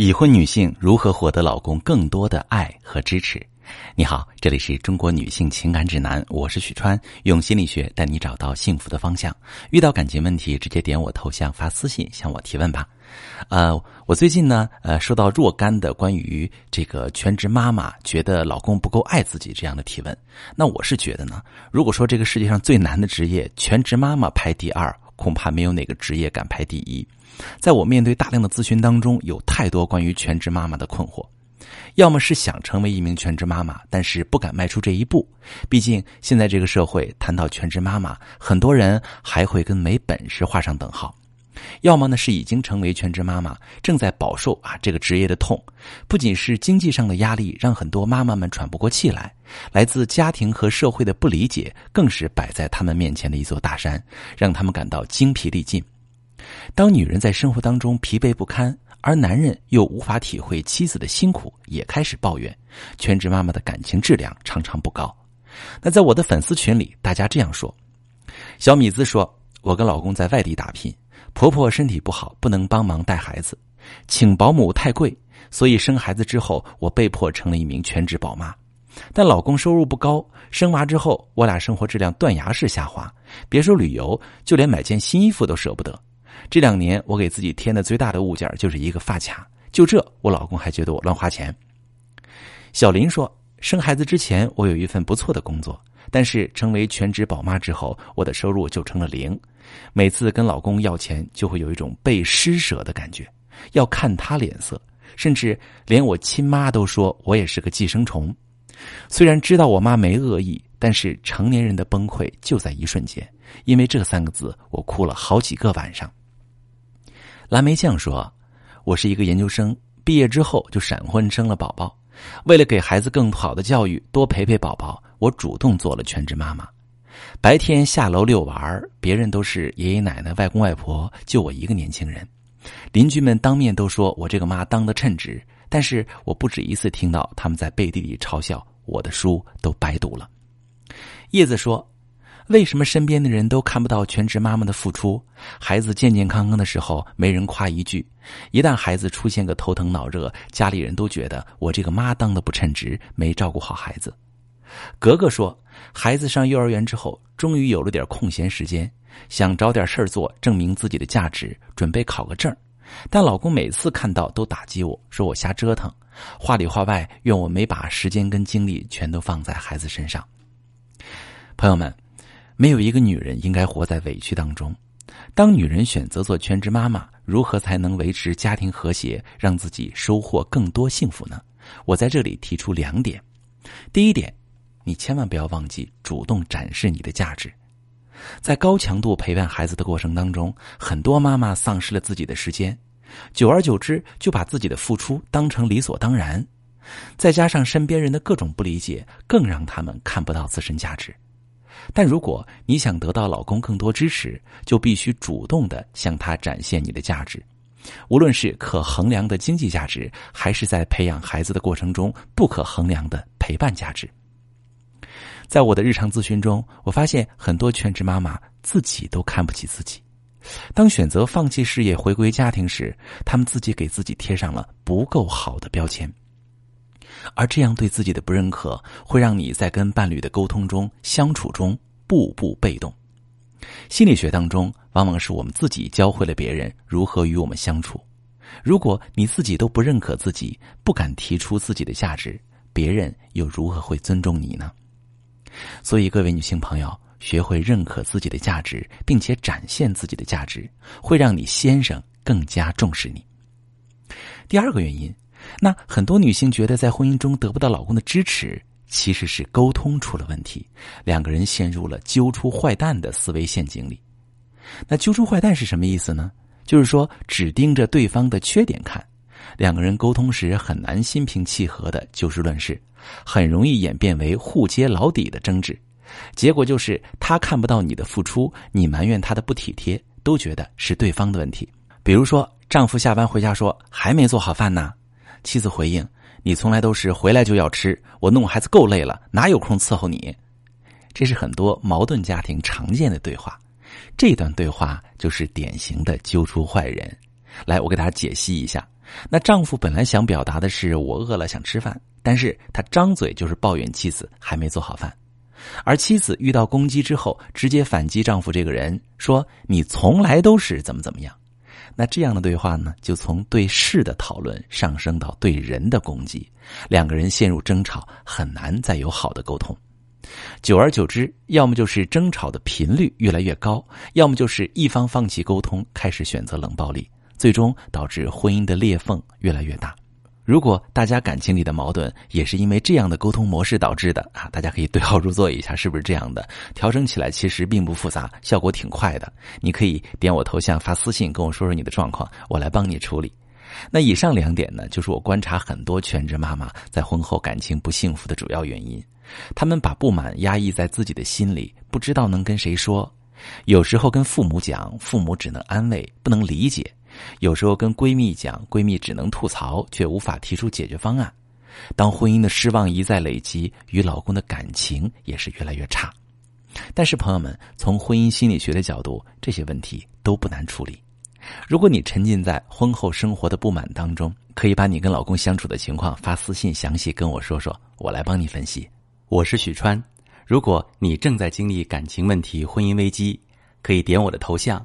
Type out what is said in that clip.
已婚女性如何获得老公更多的爱和支持？你好，这里是中国女性情感指南，我是许川，用心理学带你找到幸福的方向。遇到感情问题，直接点我头像发私信向我提问吧。呃，我最近呢，呃，收到若干的关于这个全职妈妈觉得老公不够爱自己这样的提问。那我是觉得呢，如果说这个世界上最难的职业，全职妈妈排第二，恐怕没有哪个职业敢排第一。在我面对大量的咨询当中，有太多关于全职妈妈的困惑，要么是想成为一名全职妈妈，但是不敢迈出这一步，毕竟现在这个社会谈到全职妈妈，很多人还会跟没本事画上等号；要么呢是已经成为全职妈妈，正在饱受啊这个职业的痛，不仅是经济上的压力让很多妈妈们喘不过气来，来自家庭和社会的不理解更是摆在他们面前的一座大山，让他们感到精疲力尽。当女人在生活当中疲惫不堪，而男人又无法体会妻子的辛苦，也开始抱怨，全职妈妈的感情质量常常不高。那在我的粉丝群里，大家这样说：小米子说，我跟老公在外地打拼，婆婆身体不好，不能帮忙带孩子，请保姆太贵，所以生孩子之后，我被迫成了一名全职宝妈。但老公收入不高，生娃之后，我俩生活质量断崖式下滑，别说旅游，就连买件新衣服都舍不得。这两年，我给自己添的最大的物件就是一个发卡。就这，我老公还觉得我乱花钱。小林说，生孩子之前我有一份不错的工作，但是成为全职宝妈之后，我的收入就成了零。每次跟老公要钱，就会有一种被施舍的感觉，要看他脸色，甚至连我亲妈都说我也是个寄生虫。虽然知道我妈没恶意，但是成年人的崩溃就在一瞬间，因为这三个字，我哭了好几个晚上。蓝莓酱说：“我是一个研究生，毕业之后就闪婚生了宝宝。为了给孩子更好的教育，多陪陪宝宝，我主动做了全职妈妈。白天下楼遛娃别人都是爷爷奶奶、外公外婆，就我一个年轻人。邻居们当面都说我这个妈当得称职，但是我不止一次听到他们在背地里嘲笑我的书都白读了。”叶子说。为什么身边的人都看不到全职妈妈的付出？孩子健健康康的时候，没人夸一句；一旦孩子出现个头疼脑热，家里人都觉得我这个妈当的不称职，没照顾好孩子。格格说，孩子上幼儿园之后，终于有了点空闲时间，想找点事儿做，证明自己的价值，准备考个证。但老公每次看到都打击我，说我瞎折腾，话里话外怨我没把时间跟精力全都放在孩子身上。朋友们。没有一个女人应该活在委屈当中。当女人选择做全职妈妈，如何才能维持家庭和谐，让自己收获更多幸福呢？我在这里提出两点。第一点，你千万不要忘记主动展示你的价值。在高强度陪伴孩子的过程当中，很多妈妈丧失了自己的时间，久而久之就把自己的付出当成理所当然，再加上身边人的各种不理解，更让他们看不到自身价值。但如果你想得到老公更多支持，就必须主动的向他展现你的价值，无论是可衡量的经济价值，还是在培养孩子的过程中不可衡量的陪伴价值。在我的日常咨询中，我发现很多全职妈妈自己都看不起自己，当选择放弃事业回归家庭时，他们自己给自己贴上了不够好的标签。而这样对自己的不认可，会让你在跟伴侣的沟通中、相处中步步被动。心理学当中，往往是我们自己教会了别人如何与我们相处。如果你自己都不认可自己，不敢提出自己的价值，别人又如何会尊重你呢？所以，各位女性朋友，学会认可自己的价值，并且展现自己的价值，会让你先生更加重视你。第二个原因。那很多女性觉得在婚姻中得不到老公的支持，其实是沟通出了问题，两个人陷入了揪出坏蛋的思维陷阱里。那揪出坏蛋是什么意思呢？就是说只盯着对方的缺点看，两个人沟通时很难心平气和的就事论事，很容易演变为互揭老底的争执，结果就是他看不到你的付出，你埋怨他的不体贴，都觉得是对方的问题。比如说，丈夫下班回家说还没做好饭呢。妻子回应：“你从来都是回来就要吃，我弄孩子够累了，哪有空伺候你？”这是很多矛盾家庭常见的对话。这段对话就是典型的揪出坏人。来，我给大家解析一下：那丈夫本来想表达的是我饿了想吃饭，但是他张嘴就是抱怨妻子还没做好饭，而妻子遇到攻击之后，直接反击丈夫这个人说你从来都是怎么怎么样。那这样的对话呢，就从对事的讨论上升到对人的攻击，两个人陷入争吵，很难再有好的沟通。久而久之，要么就是争吵的频率越来越高，要么就是一方放弃沟通，开始选择冷暴力，最终导致婚姻的裂缝越来越大。如果大家感情里的矛盾也是因为这样的沟通模式导致的啊，大家可以对号入座一下，是不是这样的？调整起来其实并不复杂，效果挺快的。你可以点我头像发私信跟我说说你的状况，我来帮你处理。那以上两点呢，就是我观察很多全职妈妈在婚后感情不幸福的主要原因。他们把不满压抑在自己的心里，不知道能跟谁说。有时候跟父母讲，父母只能安慰，不能理解；有时候跟闺蜜讲，闺蜜只能吐槽，却无法提出解决方案。当婚姻的失望一再累积，与老公的感情也是越来越差。但是，朋友们，从婚姻心理学的角度，这些问题都不难处理。如果你沉浸在婚后生活的不满当中，可以把你跟老公相处的情况发私信，详细跟我说说，我来帮你分析。我是许川，如果你正在经历感情问题、婚姻危机，可以点我的头像，